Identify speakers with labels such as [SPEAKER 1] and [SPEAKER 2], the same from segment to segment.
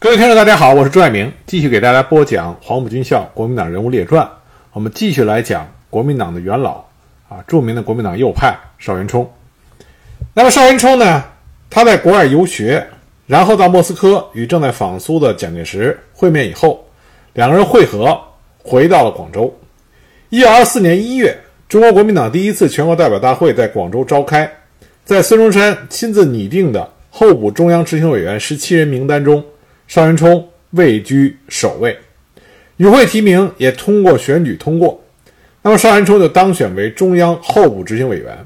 [SPEAKER 1] 各位听众，大家好，我是朱爱明，继续给大家播讲黄埔军校国民党人物列传。我们继续来讲国民党的元老啊，著名的国民党右派邵元冲。那么邵元冲呢，他在国外游学，然后到莫斯科与正在访苏的蒋介石会面以后，两个人会合，回到了广州。一九二四年一月，中国国民党第一次全国代表大会在广州召开，在孙中山亲自拟定的候补中央执行委员十七人名单中。邵元冲位居首位，与会提名也通过选举通过，那么邵元冲就当选为中央候补执行委员。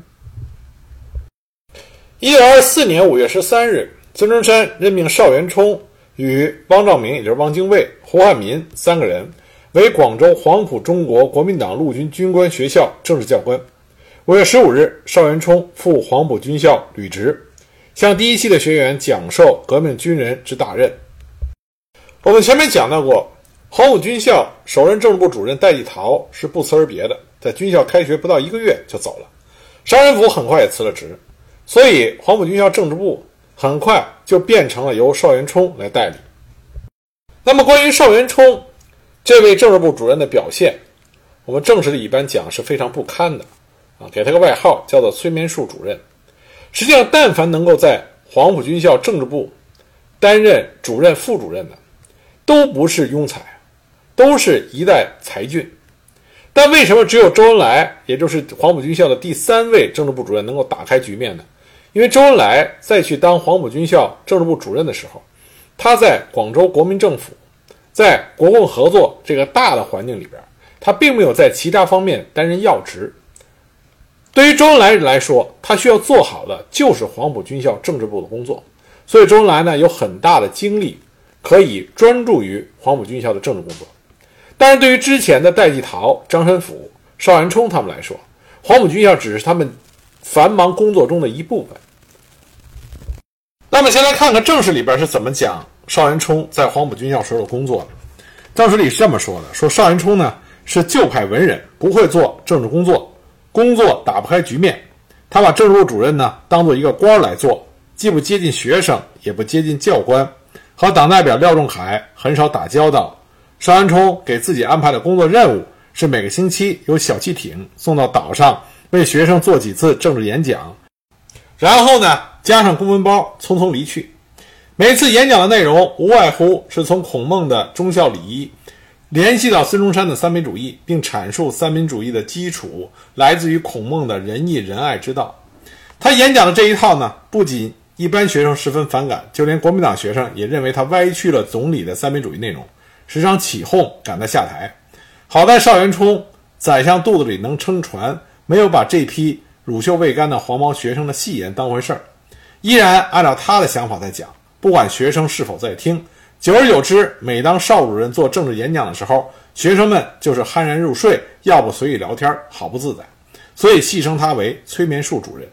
[SPEAKER 1] 一九二四年五月十三日，孙中山任命邵元冲与汪兆铭，也就是汪精卫、胡汉民三个人为广州黄埔中国国民党陆军军官学校正式教官。五月十五日，邵元冲赴黄埔军校履职，向第一期的学员讲授革命军人之大任。我们前面讲到过，黄埔军校首任政治部主任戴季陶是不辞而别的，在军校开学不到一个月就走了。邵元甫很快也辞了职，所以黄埔军校政治部很快就变成了由邵元冲来代理。那么，关于邵元冲这位政治部主任的表现，我们正史里一般讲是非常不堪的啊，给他个外号叫做“催眠术主任”。实际上，但凡能够在黄埔军校政治部担任主任、副主任的，都不是庸才，都是一代才俊，但为什么只有周恩来，也就是黄埔军校的第三位政治部主任能够打开局面呢？因为周恩来再去当黄埔军校政治部主任的时候，他在广州国民政府，在国共合作这个大的环境里边，他并没有在其他方面担任要职。对于周恩来来说，他需要做好的就是黄埔军校政治部的工作，所以周恩来呢有很大的精力。可以专注于黄埔军校的政治工作，但是对于之前的戴季陶、张申府、邵元冲他们来说，黄埔军校只是他们繁忙工作中的一部分。那么，先来看看正史里边是怎么讲邵元冲在黄埔军校时候工作的。正史里是这么说的：说邵元冲呢是旧派文人，不会做政治工作，工作打不开局面，他把政治部主任呢当做一个官来做，既不接近学生，也不接近教官。和党代表廖仲恺很少打交道。邵元冲给自己安排的工作任务是每个星期有小汽艇送到岛上，为学生做几次政治演讲，然后呢加上公文包匆匆离去。每次演讲的内容无外乎是从孔孟的忠孝礼义联系到孙中山的三民主义，并阐述三民主义的基础来自于孔孟的仁义仁爱之道。他演讲的这一套呢，不仅一般学生十分反感，就连国民党学生也认为他歪曲了总理的三民主义内容，时常起哄赶他下台。好在邵元冲宰相肚子里能撑船，没有把这批乳臭未干的黄毛学生的戏言当回事儿，依然按照他的想法在讲，不管学生是否在听。久而久之，每当邵主任做政治演讲的时候，学生们就是酣然入睡，要不随意聊天，好不自在，所以戏称他为催眠术主任。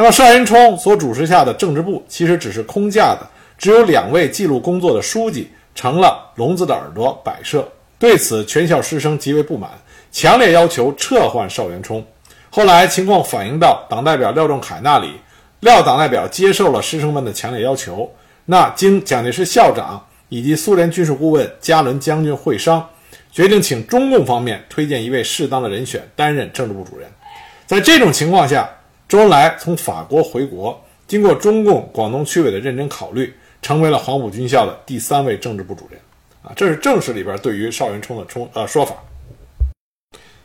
[SPEAKER 1] 那么，邵元冲所主持下的政治部其实只是空架子，只有两位记录工作的书记成了聋子的耳朵摆设。对此，全校师生极为不满，强烈要求撤换邵元冲。后来，情况反映到党代表廖仲恺那里，廖党代表接受了师生们的强烈要求。那经蒋介石校长以及苏联军事顾问加伦将军会商，决定请中共方面推荐一位适当的人选担任政治部主任。在这种情况下，周恩来从法国回国，经过中共广东区委的认真考虑，成为了黄埔军校的第三位政治部主任。啊，这是正史里边对于邵元冲的冲呃说法。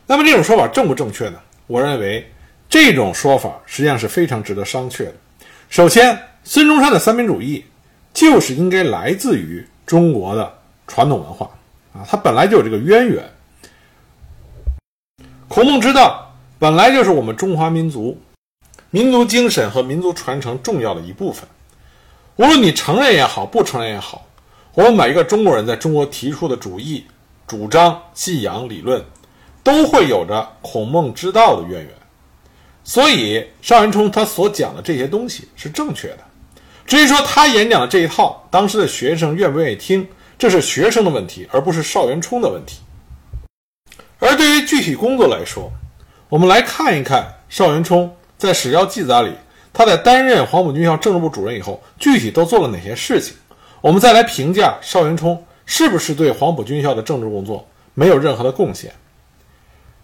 [SPEAKER 1] 那么这种说法正不正确呢？我认为这种说法实际上是非常值得商榷的。首先，孙中山的三民主义就是应该来自于中国的传统文化啊，它本来就有这个渊源。孔孟之道本来就是我们中华民族。民族精神和民族传承重要的一部分，无论你承认也好，不承认也好，我们每一个中国人在中国提出的主义、主张、信仰、理论，都会有着孔孟之道的渊源。所以，邵元冲他所讲的这些东西是正确的。至于说他演讲的这一套，当时的学生愿不愿意听，这是学生的问题，而不是邵元冲的问题。而对于具体工作来说，我们来看一看邵元冲。在史料记载里，他在担任黄埔军校政治部主任以后，具体都做了哪些事情？我们再来评价邵元冲是不是对黄埔军校的政治工作没有任何的贡献。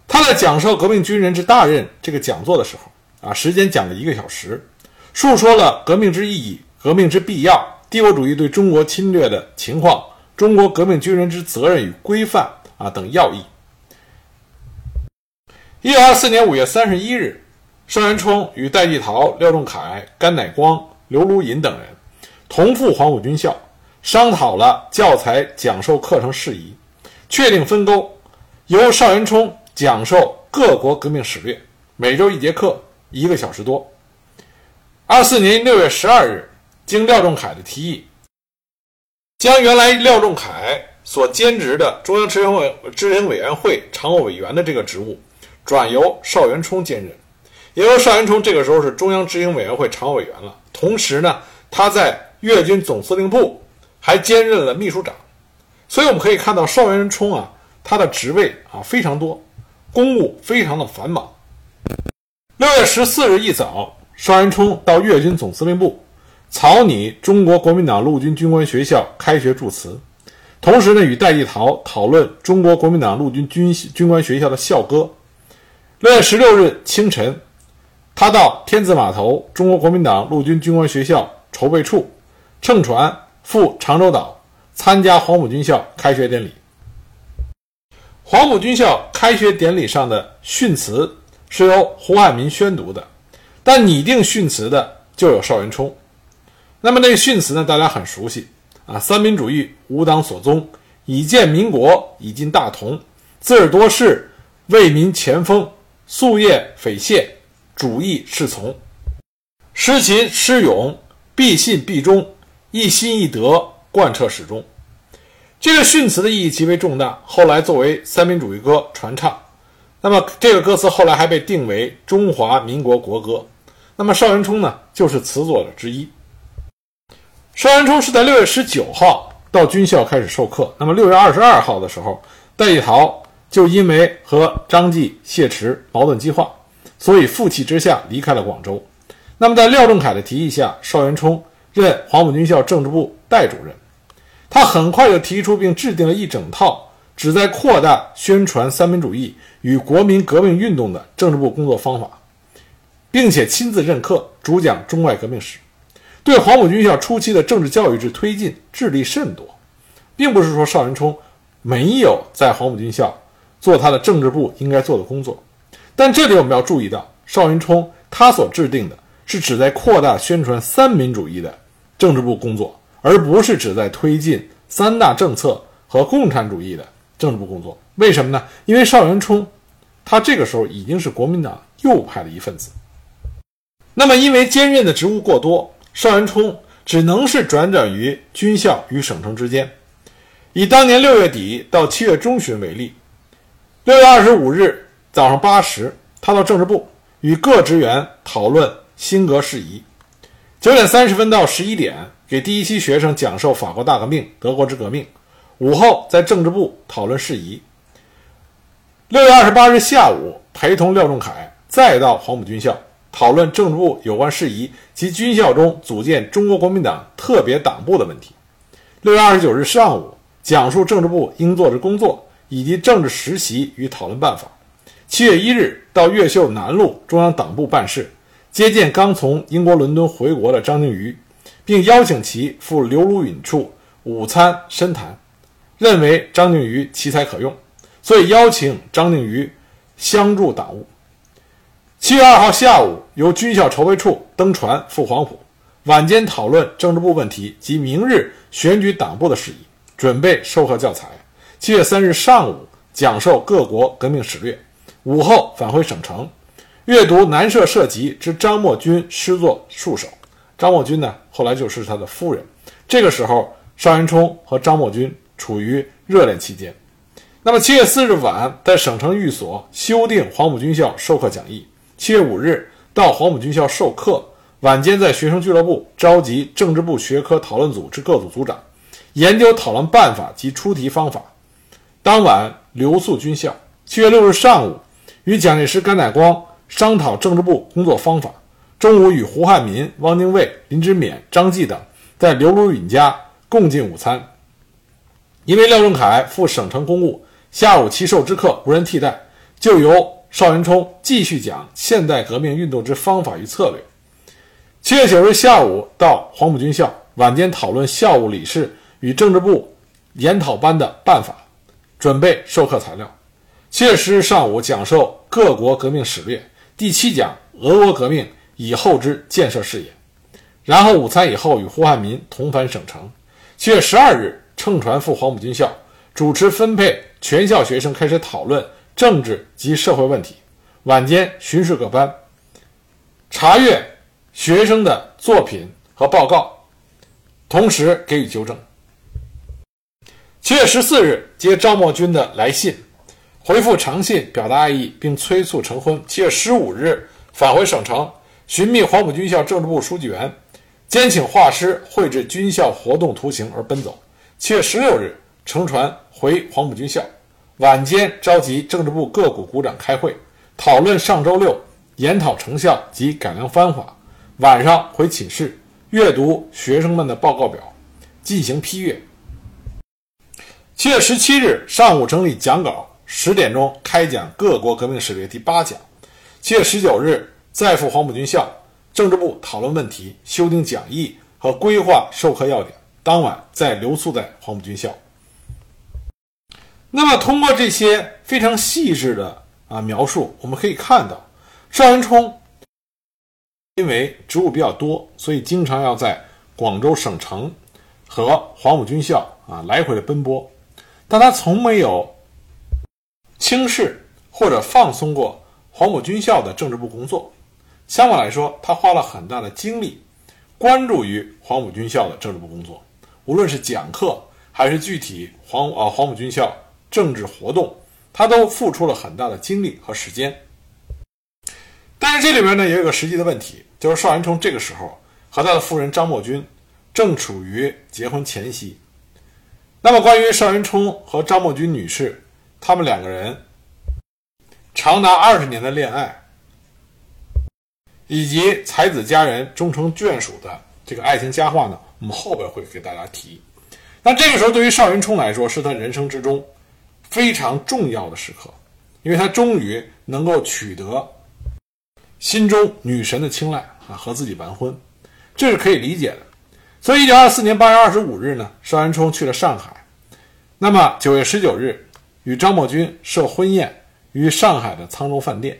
[SPEAKER 1] 他在讲授革命军人之大任这个讲座的时候，啊，时间讲了一个小时，述说了革命之意义、革命之必要、帝国主义对中国侵略的情况、中国革命军人之责任与规范啊等要义。一九二四年五月三十一日，邵元冲与戴季陶、廖仲恺、甘乃光、刘如隐等人同赴黄埔军校，商讨了教材讲授课程事宜，确定分工，由邵元冲讲授各国革命史略，每周一节课，一个小时多。二四年六月十二日，经廖仲恺的提议，将原来廖仲恺所兼职的中央执行委执行委员会常务委员的这个职务。转由邵元冲兼任，因为邵元冲这个时候是中央执行委员会常务委员了。同时呢，他在粤军总司令部还兼任了秘书长。所以我们可以看到，邵元冲啊，他的职位啊非常多，公务非常的繁忙。六月十四日一早，邵元冲到粤军总司令部草拟中国国民党陆军军官学校开学祝词，同时呢，与戴季陶讨论中国国民党陆军军军官学校的校歌。六月十六日清晨，他到天字码头中国国民党陆军军官学校筹备处，乘船赴长洲岛参加黄埔军校开学典礼。黄埔军校开学典礼上的训词是由胡汉民宣读的，但拟定训词的就有邵元冲。那么那个训词呢，大家很熟悉啊：“三民主义无党所宗，以建民国，以进大同，自尔多事，为民前锋。”夙夜匪懈，主义是从；失勤失勇，必信必忠，一心一德贯彻始终。这个训词的意义极为重大，后来作为三民主义歌传唱。那么这个歌词后来还被定为中华民国国歌。那么邵元冲呢，就是词作者之一。邵元冲是在六月十九号到军校开始授课。那么六月二十二号的时候，戴季陶。就因为和张继、谢池矛盾激化，所以负气之下离开了广州。那么，在廖仲恺的提议下，邵元冲任黄埔军校政治部代主任。他很快就提出并制定了一整套旨在扩大宣传三民主义与国民革命运动的政治部工作方法，并且亲自任课，主讲中外革命史，对黄埔军校初期的政治教育之推进致力甚多。并不是说邵元冲没有在黄埔军校。做他的政治部应该做的工作，但这里我们要注意到，邵元冲他所制定的是旨在扩大宣传三民主义的政治部工作，而不是旨在推进三大政策和共产主义的政治部工作。为什么呢？因为邵元冲他这个时候已经是国民党右派的一份子，那么因为兼任的职务过多，邵元冲只能是转转于军校与省城之间。以当年六月底到七月中旬为例。六月二十五日早上八时，他到政治部与各职员讨论新格事宜。九点三十分到十一点，给第一期学生讲授法国大革命、德国之革命。午后在政治部讨论事宜。六月二十八日下午，陪同廖仲恺再到黄埔军校讨论政治部有关事宜及军校中组建中国国民党特别党部的问题。六月二十九日上午，讲述政治部应做之工作。以及政治实习与讨论办法。七月一日到越秀南路中央党部办事，接见刚从英国伦敦回国的张静瑜，并邀请其赴刘如允处午餐深谈，认为张静瑜奇才可用，所以邀请张静瑜相助党务。七月二号下午，由军校筹备处登船赴黄埔，晚间讨论政治部问题及明日选举党部的事宜，准备授课教材。七月三日上午讲授各国革命史略，午后返回省城，阅读南社社集之张默君诗作数首。张默君呢，后来就是他的夫人。这个时候，邵元冲和张默君处于热恋期间。那么七月四日晚，在省城寓所修订黄埔军校授课讲义。七月五日到黄埔军校授课，晚间在学生俱乐部召集政治部学科讨论组之各组组长，研究讨论办法及出题方法。当晚留宿军校。七月六日上午，与蒋介石、甘乃光商讨政治部工作方法。中午与胡汉民、汪精卫、林之勉、张继等在刘如允家共进午餐。因为廖仲恺赴省城公务，下午其授之课无人替代，就由邵元冲继续讲现代革命运动之方法与策略。七月九日下午到黄埔军校，晚间讨论校务理事与政治部研讨班的办法，准备授课材料。七月十日上午讲授各国革命史略，第七讲俄国革命以后之建设事业。然后午餐以后与胡汉民同返省城。七月十二日。乘船赴黄埔军校，主持分配全校学生开始讨论政治及社会问题。晚间巡视各班，查阅学生的作品和报告，同时给予纠正。七月十四日接张默君的来信，回复长信表达爱意，并催促成婚。七月十五日返回省城，寻觅黄埔军校政治部书记员，兼请画师绘制军校活动图形而奔走。七月十六日乘船回黄埔军校，晚间召集政治部各股股长开会，讨论上周六研讨成效及改良方法。晚上回寝室阅读学生们的报告表，进行批阅。七月十七日上午整理讲稿，十点钟开讲各国革命史略第八讲。七月十九日再赴黄埔军校政治部讨论问题，修订讲义和规划授课要点。当晚再留宿在黄埔军校。那么，通过这些非常细致的啊描述，我们可以看到，邵元冲因为职务比较多，所以经常要在广州省城和黄埔军校啊来回的奔波，但他从没有轻视或者放松过黄埔军校的政治部工作。相反来说，他花了很大的精力关注于黄埔军校的政治部工作。无论是讲课还是具体黄啊黄埔军校政治活动，他都付出了很大的精力和时间。但是这里面呢，也有个实际的问题，就是邵元冲这个时候和他的夫人张默君正处于结婚前夕。那么，关于邵元冲和张默君女士他们两个人长达二十年的恋爱，以及才子佳人终成眷属的这个爱情佳话呢？我们后边会给大家提，那这个时候对于邵元冲来说，是他人生之中非常重要的时刻，因为他终于能够取得心中女神的青睐啊，和自己完婚，这是可以理解的。所以，一九二四年八月二十五日呢，邵元冲去了上海，那么九月十九日与张默君设婚宴于上海的沧州饭店。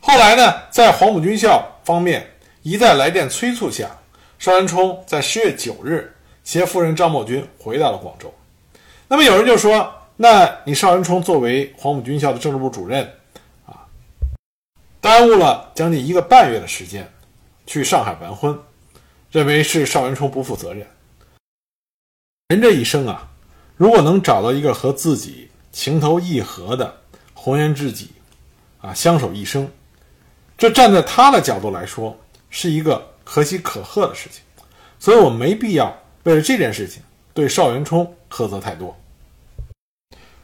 [SPEAKER 1] 后来呢，在黄埔军校方面一再来电催促下。邵元冲在十月九日携夫人张默君回到了广州。那么有人就说：“那你邵元冲作为黄埔军校的政治部主任，啊，耽误了将近一个半月的时间去上海完婚，认为是邵元冲不负责任。人这一生啊，如果能找到一个和自己情投意合的红颜知己，啊，相守一生，这站在他的角度来说，是一个。”可喜可贺的事情，所以我们没必要为了这件事情对邵元冲苛责太多。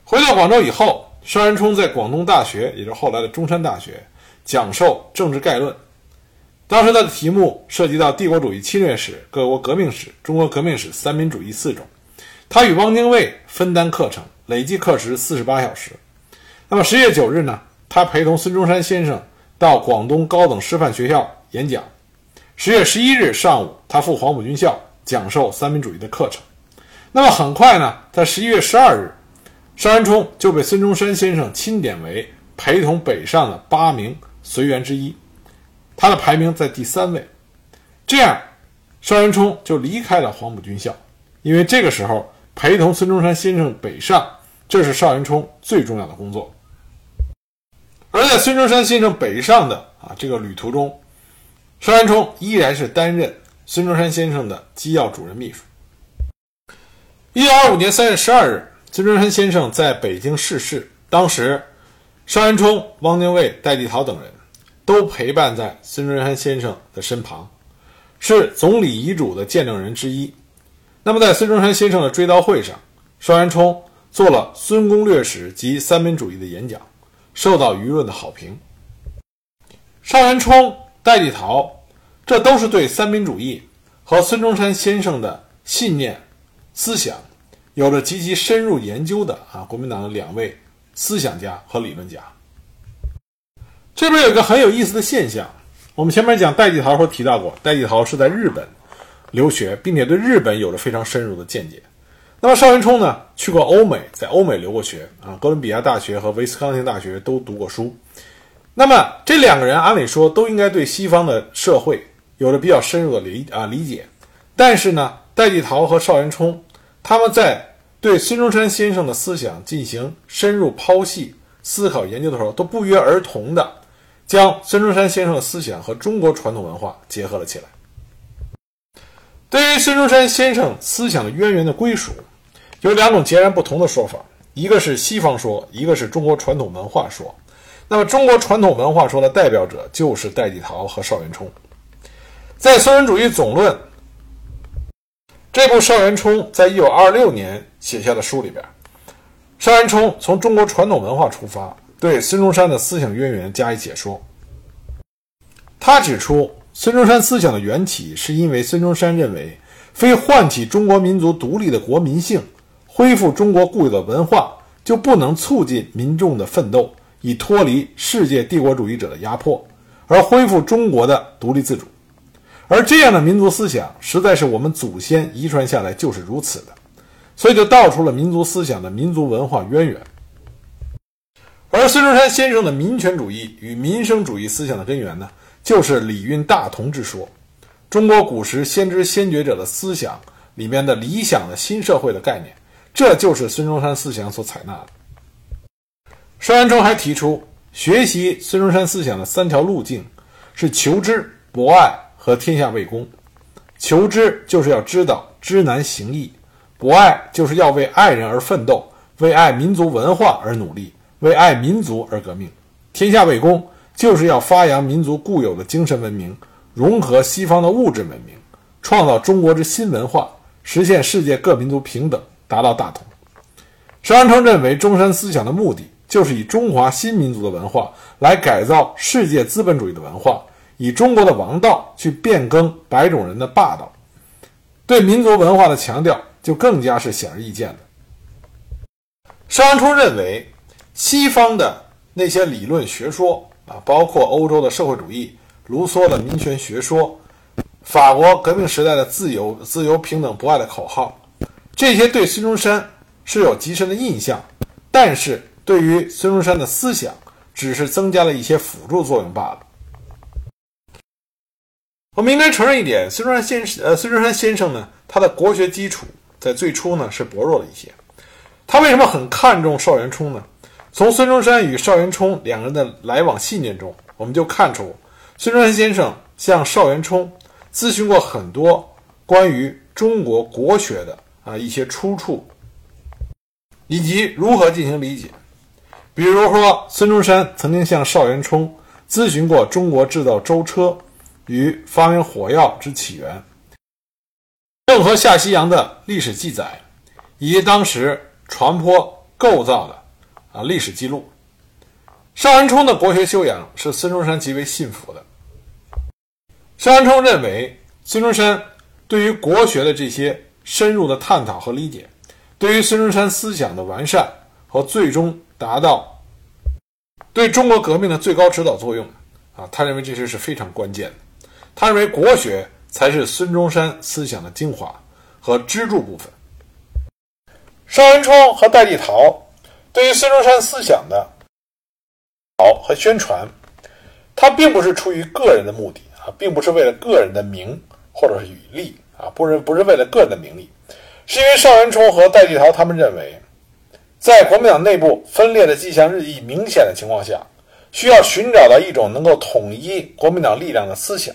[SPEAKER 1] 回到广州以后，邵元冲在广东大学，也就是后来的中山大学，讲授政治概论。当时他的题目涉及到帝国主义侵略史、各国革命史、中国革命史、三民主义四种。他与汪精卫分担课程，累计课时四十八小时。那么十月九日呢，他陪同孙中山先生到广东高等师范学校演讲。十月十一日上午，他赴黄埔军校讲授三民主义的课程。那么很快呢，在十一月十二日，邵元冲就被孙中山先生钦点为陪同北上的八名随员之一，他的排名在第三位。这样，邵元冲就离开了黄埔军校，因为这个时候陪同孙中山先生北上，这是邵元冲最重要的工作。而在孙中山先生北上的啊这个旅途中，邵元冲依然是担任孙中山先生的机要主任秘书。一九二五年三月十二日，孙中山先生在北京逝世。当时，邵元冲、汪精卫、戴季陶等人都陪伴在孙中山先生的身旁，是总理遗嘱的见证人之一。那么，在孙中山先生的追悼会上，邵元冲做了《孙公略史》及三民主义的演讲，受到舆论的好评。邵元冲。戴季陶，这都是对三民主义和孙中山先生的信念、思想，有着极其深入研究的啊，国民党的两位思想家和理论家。这边有一个很有意思的现象，我们前面讲戴季陶时候提到过，戴季陶是在日本留学，并且对日本有着非常深入的见解。那么邵元冲呢，去过欧美，在欧美留过学啊，哥伦比亚大学和威斯康星大学都读过书。那么这两个人按理说都应该对西方的社会有着比较深入的理啊理解，但是呢，戴季陶和邵元冲他们在对孙中山先生的思想进行深入剖析、思考研究的时候，都不约而同的将孙中山先生的思想和中国传统文化结合了起来。对于孙中山先生思想的渊源的归属，有两种截然不同的说法，一个是西方说，一个是中国传统文化说。那么，中国传统文化说的代表者就是戴季陶和邵元冲。在《孙文主义总论》这部邵元冲在一九二六年写下的书里边，邵元冲从中国传统文化出发，对孙中山的思想渊源加以解说。他指出，孙中山思想的缘起是因为孙中山认为，非唤起中国民族独立的国民性，恢复中国固有的文化，就不能促进民众的奋斗。以脱离世界帝国主义者的压迫，而恢复中国的独立自主，而这样的民族思想实在是我们祖先遗传下来就是如此的，所以就道出了民族思想的民族文化渊源。而孙中山先生的民权主义与民生主义思想的根源呢，就是礼运大同之说，中国古时先知先觉者的思想里面的理想的新社会的概念，这就是孙中山思想所采纳的。邵元冲还提出，学习孙中山思想的三条路径是求知、博爱和天下为公。求知就是要知道知难行易，博爱就是要为爱人而奋斗，为爱民族文化而努力，为爱民族而革命。天下为公就是要发扬民族固有的精神文明，融合西方的物质文明，创造中国之新文化，实现世界各民族平等，达到大同。邵元冲认为，中山思想的目的。就是以中华新民族的文化来改造世界资本主义的文化，以中国的王道去变更白种人的霸道，对民族文化的强调就更加是显而易见的。邵元冲认为，西方的那些理论学说啊，包括欧洲的社会主义、卢梭的民权学说、法国革命时代的自由、自由、平等、博爱的口号，这些对孙中山是有极深的印象，但是。对于孙中山的思想，只是增加了一些辅助作用罢了。我们应该承认一点，孙中山先呃，孙中山先生呢，他的国学基础在最初呢是薄弱了一些。他为什么很看重邵元冲呢？从孙中山与邵元冲两人的来往信件中，我们就看出，孙中山先生向邵元冲咨询过很多关于中国国学的啊一些出处，以及如何进行理解。比如说，孙中山曾经向邵元冲咨询过中国制造舟车与发明火药之起源、郑和下西洋的历史记载，以及当时船舶构造的啊历史记录。邵元冲的国学修养是孙中山极为信服的。邵元冲认为，孙中山对于国学的这些深入的探讨和理解，对于孙中山思想的完善和最终。达到对中国革命的最高指导作用啊，他认为这些是非常关键的。他认为国学才是孙中山思想的精华和支柱部分。邵元冲和戴季陶对于孙中山思想的好和宣传，他并不是出于个人的目的啊，并不是为了个人的名或者是与利啊，不是不是为了个人的名利，是因为邵元冲和戴季陶他们认为。在国民党内部分裂的迹象日益明显的情况下，需要寻找到一种能够统一国民党力量的思想。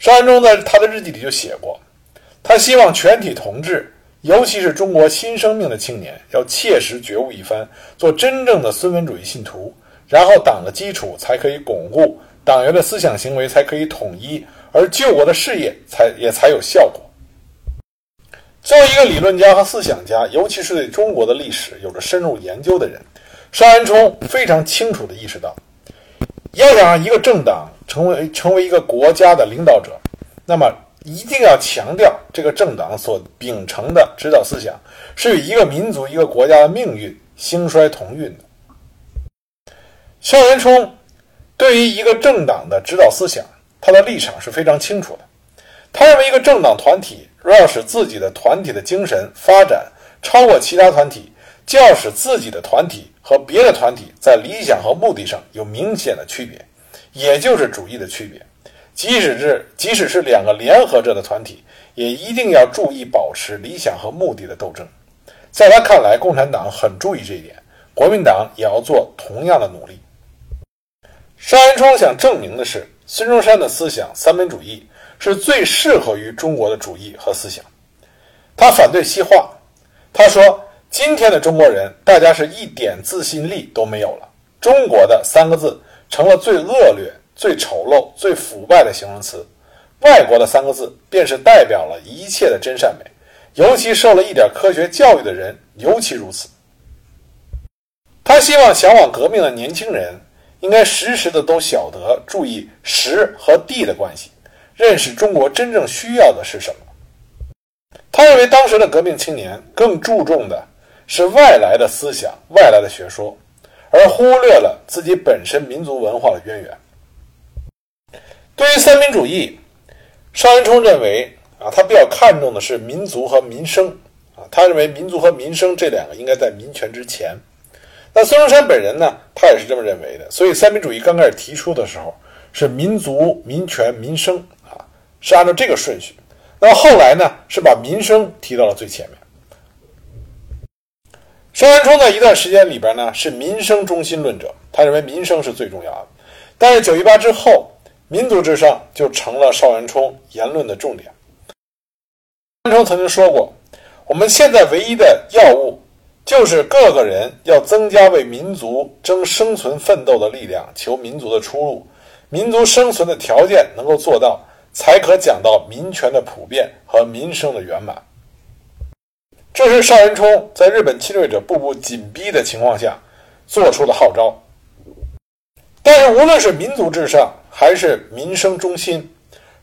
[SPEAKER 1] 邵元冲在他的日记里就写过，他希望全体同志，尤其是中国新生命的青年，要切实觉悟一番，做真正的孙文主义信徒，然后党的基础才可以巩固，党员的思想行为才可以统一，而救国的事业才也才有效果。作为一个理论家和思想家，尤其是对中国的历史有着深入研究的人，邵元冲非常清楚地意识到，要想让一个政党成为成为一个国家的领导者，那么一定要强调这个政党所秉承的指导思想是与一个民族、一个国家的命运兴衰同运的。萧元冲对于一个政党的指导思想，他的立场是非常清楚的。他认为，一个政党团体若要使自己的团体的精神发展超过其他团体，就要使自己的团体和别的团体在理想和目的上有明显的区别，也就是主义的区别。即使是即使是两个联合着的团体，也一定要注意保持理想和目的的斗争。在他看来，共产党很注意这一点，国民党也要做同样的努力。邵元冲想证明的是，孙中山的思想三民主义是最适合于中国的主义和思想。他反对西化，他说：“今天的中国人，大家是一点自信力都没有了。中国的三个字成了最恶劣。”最丑陋、最腐败的形容词，外国的三个字便是代表了一切的真善美，尤其受了一点科学教育的人尤其如此。他希望向往革命的年轻人应该时时的都晓得注意时和地的关系，认识中国真正需要的是什么。他认为当时的革命青年更注重的是外来的思想、外来的学说，而忽略了自己本身民族文化的渊源。对于三民主义，邵元冲认为啊，他比较看重的是民族和民生啊，他认为民族和民生这两个应该在民权之前。那孙中山本人呢，他也是这么认为的。所以三民主义刚开始提出的时候是民族、民权、民生啊，是按照这个顺序。那后来呢，是把民生提到了最前面。邵元冲在一段时间里边呢，是民生中心论者，他认为民生是最重要的。但是九一八之后。民族至上就成了邵元冲言论的重点。邵元冲曾经说过：“我们现在唯一的要务，就是各个人要增加为民族争生存奋斗的力量，求民族的出路。民族生存的条件能够做到，才可讲到民权的普遍和民生的圆满。”这是邵元冲在日本侵略者步步紧逼的情况下做出的号召。但是，无论是民族至上，还是民生中心，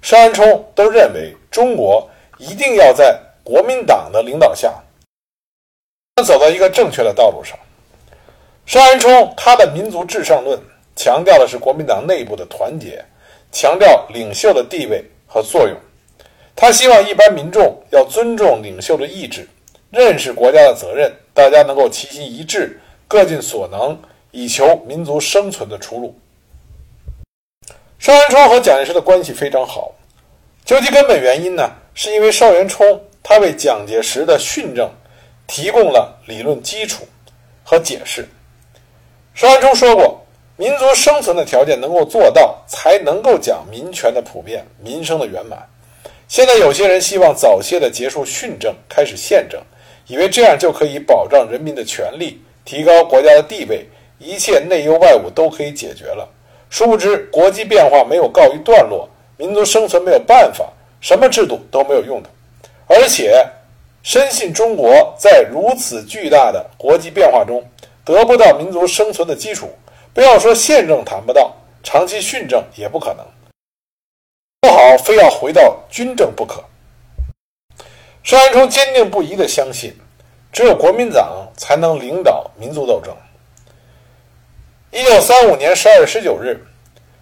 [SPEAKER 1] 邵元冲都认为中国一定要在国民党的领导下，走到一个正确的道路上。邵元冲他的民族至上论强调的是国民党内部的团结，强调领袖的地位和作用。他希望一般民众要尊重领袖的意志，认识国家的责任，大家能够齐心一致，各尽所能，以求民族生存的出路。邵元冲和蒋介石的关系非常好，究其根本原因呢，是因为邵元冲他为蒋介石的训政提供了理论基础和解释。邵元冲说过：“民族生存的条件能够做到，才能够讲民权的普遍、民生的圆满。”现在有些人希望早些的结束训政，开始宪政，以为这样就可以保障人民的权利，提高国家的地位，一切内忧外务都可以解决了。殊不知，国际变化没有告一段落，民族生存没有办法，什么制度都没有用的。而且，深信中国在如此巨大的国际变化中得不到民族生存的基础，不要说宪政谈不到，长期训政也不可能。不好，非要回到军政不可。邵元冲坚定不移地相信，只有国民党才能领导民族斗争。一九三五年十二月十九日，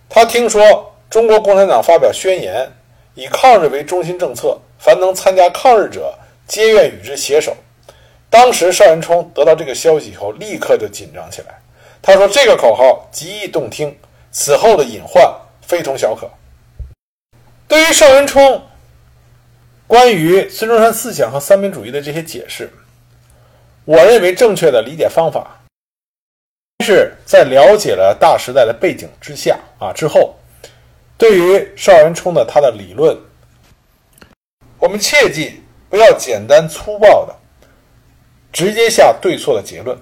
[SPEAKER 1] 他听说中国共产党发表宣言，以抗日为中心政策，凡能参加抗日者，皆愿与之携手。当时邵元冲得到这个消息以后，立刻就紧张起来。他说：“这个口号极易动听，此后的隐患非同小可。”对于邵元冲关于孙中山思想和三民主义的这些解释，我认为正确的理解方法。是在了解了大时代的背景之下啊之后，对于邵元冲的他的理论，我们切记不要简单粗暴的直接下对错的结论，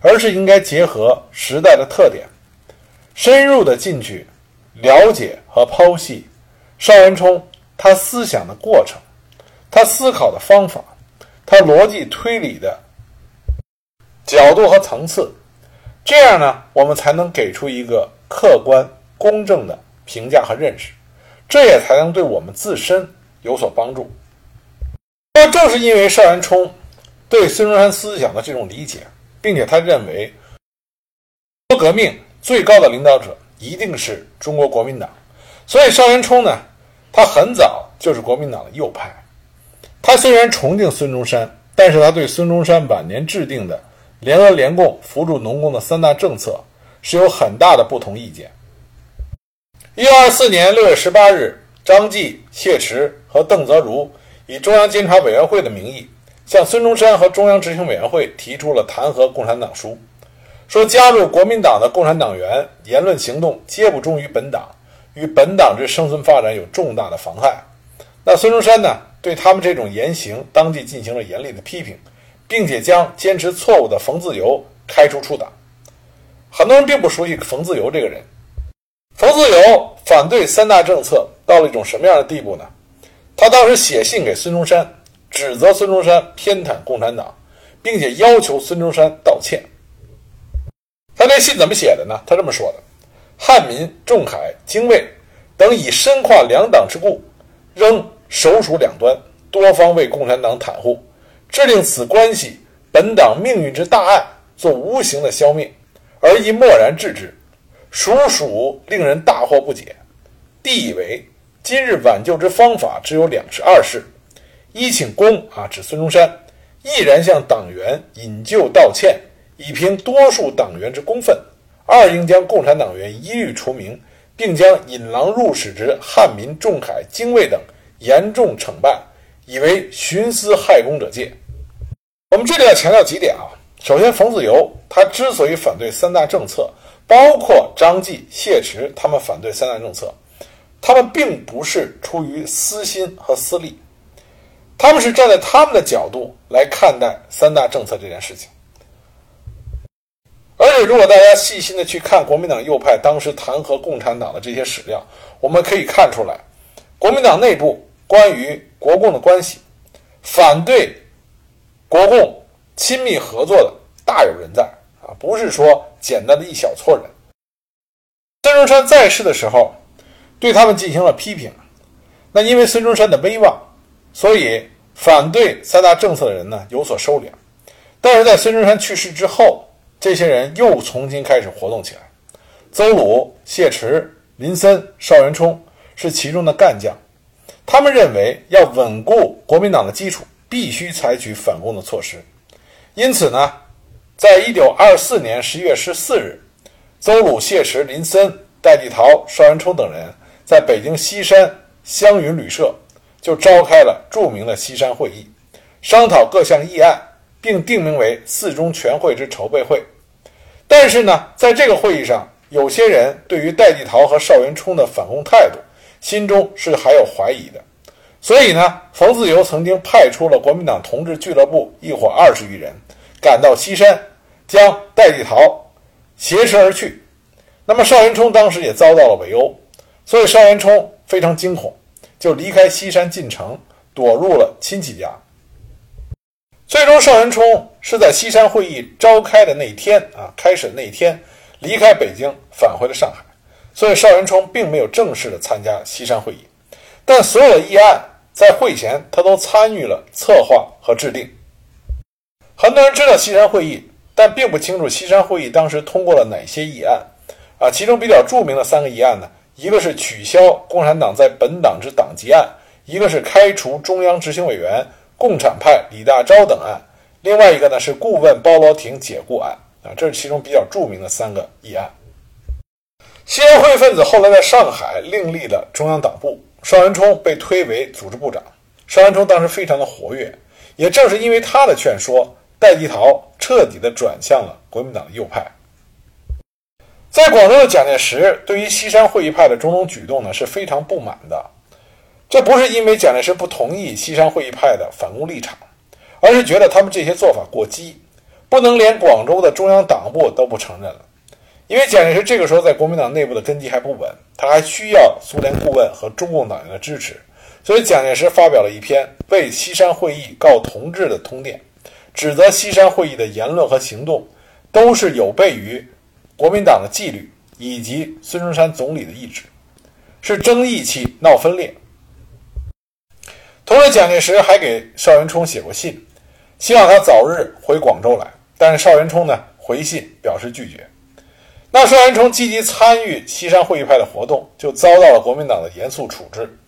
[SPEAKER 1] 而是应该结合时代的特点，深入的进去了解和剖析邵元冲他思想的过程，他思考的方法，他逻辑推理的角度和层次。这样呢，我们才能给出一个客观公正的评价和认识，这也才能对我们自身有所帮助。那正是因为邵元冲对孙中山思想的这种理解，并且他认为，中国革命最高的领导者一定是中国国民党，所以邵元冲呢，他很早就是国民党的右派。他虽然崇敬孙中山，但是他对孙中山晚年制定的联俄联共、扶助农工的三大政策是有很大的不同意见。一九二四年六月十八日，张继、谢池和邓泽如以中央监察委员会的名义，向孙中山和中央执行委员会提出了弹劾共产党书，说加入国民党的共产党员言论行动皆不忠于本党，与本党之生存发展有重大的妨害。那孙中山呢，对他们这种言行当即进行了严厉的批评，并且将坚持错误的冯自由开除出党。很多人并不熟悉冯自由这个人。冯自由反对三大政策到了一种什么样的地步呢？他当时写信给孙中山，指责孙中山偏袒共产党，并且要求孙中山道歉。他这信怎么写的呢？他这么说的：“汉民、仲恺、精卫等以深跨两党之故，仍首属两端，多方为共产党袒护，致令此关系本党命运之大案做无形的消灭，而亦默然置之。”属属令人大惑不解。帝以为今日挽救之方法只有两事二事：一请功啊，指孙中山，毅然向党员引咎道歉，以平多数党员之公愤；二应将共产党员一律除名，并将引狼入室之汉民、仲恺、精卫等严重惩办，以为徇私害公者戒。我们这里要强调几点啊。首先，冯子由他之所以反对三大政策。包括张继、谢池他们反对三大政策，他们并不是出于私心和私利，他们是站在他们的角度来看待三大政策这件事情。而且，如果大家细心的去看国民党右派当时弹劾共产党的这些史料，我们可以看出来，国民党内部关于国共的关系，反对国共亲密合作的大有人在啊。不是说简单的一小撮人。孙中山在世的时候，对他们进行了批评。那因为孙中山的威望，所以反对三大政策的人呢有所收敛。但是在孙中山去世之后，这些人又重新开始活动起来。邹鲁、谢池、林森、邵元冲是其中的干将。他们认为要稳固国民党的基础，必须采取反攻的措施。因此呢。在一九二四年十一月十四日，邹鲁、谢池、林森、戴季陶、邵元冲等人在北京西山湘云旅社就召开了著名的西山会议，商讨各项议案，并定名为“四中全会之筹备会”。但是呢，在这个会议上，有些人对于戴季陶和邵元冲的反攻态度，心中是还有怀疑的。所以呢，冯自由曾经派出了国民党同志俱乐部一伙二十余人，赶到西山。将戴季陶挟持而去，那么邵元冲当时也遭到了围殴，所以邵元冲非常惊恐，就离开西山进城，躲入了亲戚家。最终，邵元冲是在西山会议召开的那一天啊，开审那一天离开北京，返回了上海。所以，邵元冲并没有正式的参加西山会议，但所有的议案在会前他都参与了策划和制定。很多人知道西山会议。但并不清楚西山会议当时通过了哪些议案，啊，其中比较著名的三个议案呢，一个是取消共产党在本党之党籍案，一个是开除中央执行委员共产派李大钊等案，另外一个呢是顾问包罗廷解雇案，啊，这是其中比较著名的三个议案。西安会分子后来在上海另立了中央党部，邵元冲被推为组织部长。邵元冲当时非常的活跃，也正是因为他的劝说。戴季陶彻底地转向了国民党的右派。在广州的蒋介石对于西山会议派的种种举动呢是非常不满的。这不是因为蒋介石不同意西山会议派的反攻立场，而是觉得他们这些做法过激，不能连广州的中央党部都不承认了。因为蒋介石这个时候在国民党内部的根基还不稳，他还需要苏联顾问和中共党员的支持，所以蒋介石发表了一篇为西山会议告同志的通电。指责西山会议的言论和行动都是有悖于国民党的纪律以及孙中山总理的意志，是争义气、闹分裂。同时，蒋介石还给邵元冲写过信，希望他早日回广州来。但是邵元冲呢，回信表示拒绝。那邵元冲积极参与西山会议派的活动，就遭到了国民党的严肃处置。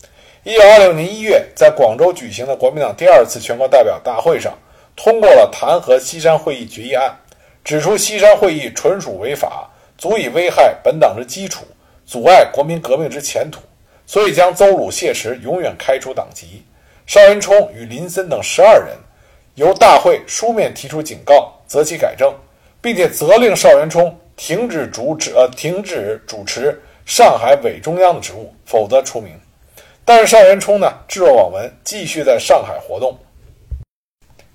[SPEAKER 1] 一九二六年一月，在广州举行的国民党第二次全国代表大会上，通过了弹劾西山会议决议案，指出西山会议纯属违法，足以危害本党之基础，阻碍国民革命之前途，所以将邹鲁、谢池永远开除党籍。邵元冲与林森等十二人由大会书面提出警告，择其改正，并且责令邵元冲停止主持呃停止主持上海伪中央的职务，否则除名。但是邵元冲呢置若罔闻，继续在上海活动。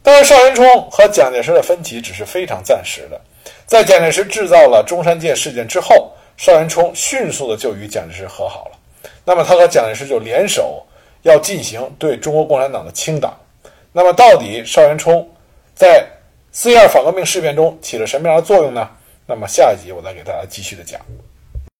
[SPEAKER 1] 但是邵元冲和蒋介石的分歧只是非常暂时的，在蒋介石制造了中山舰事件之后，邵元冲迅速的就与蒋介石和好了。那么他和蒋介石就联手。要进行对中国共产党的清党，那么到底邵元冲在四一二反革命事变中起了什么样的作用呢？那么下一集我再给大家继续的讲。